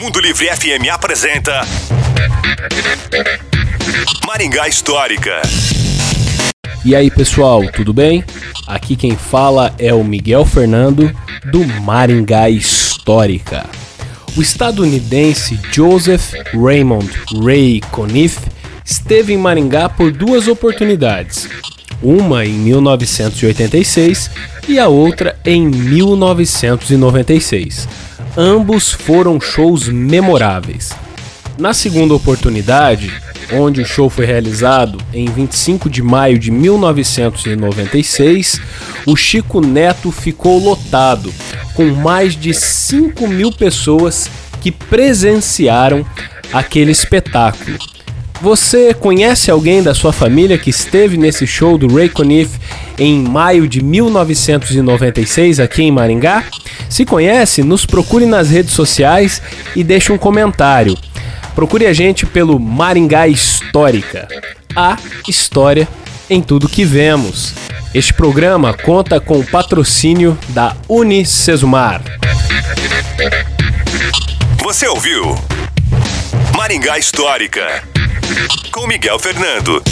Mundo Livre FM apresenta Maringá Histórica. E aí pessoal, tudo bem? Aqui quem fala é o Miguel Fernando do Maringá Histórica. O estadunidense Joseph Raymond Ray Conniff esteve em Maringá por duas oportunidades, uma em 1986 e a outra em 1996. Ambos foram shows memoráveis. Na segunda oportunidade, onde o show foi realizado em 25 de maio de 1996, o Chico Neto ficou lotado, com mais de 5 mil pessoas que presenciaram aquele espetáculo. Você conhece alguém da sua família que esteve nesse show do Ray Conniff em maio de 1996 aqui em Maringá? Se conhece, nos procure nas redes sociais e deixe um comentário. Procure a gente pelo Maringá Histórica. A história em tudo que vemos. Este programa conta com o patrocínio da Unicesumar. Você ouviu Maringá Histórica com Miguel Fernando.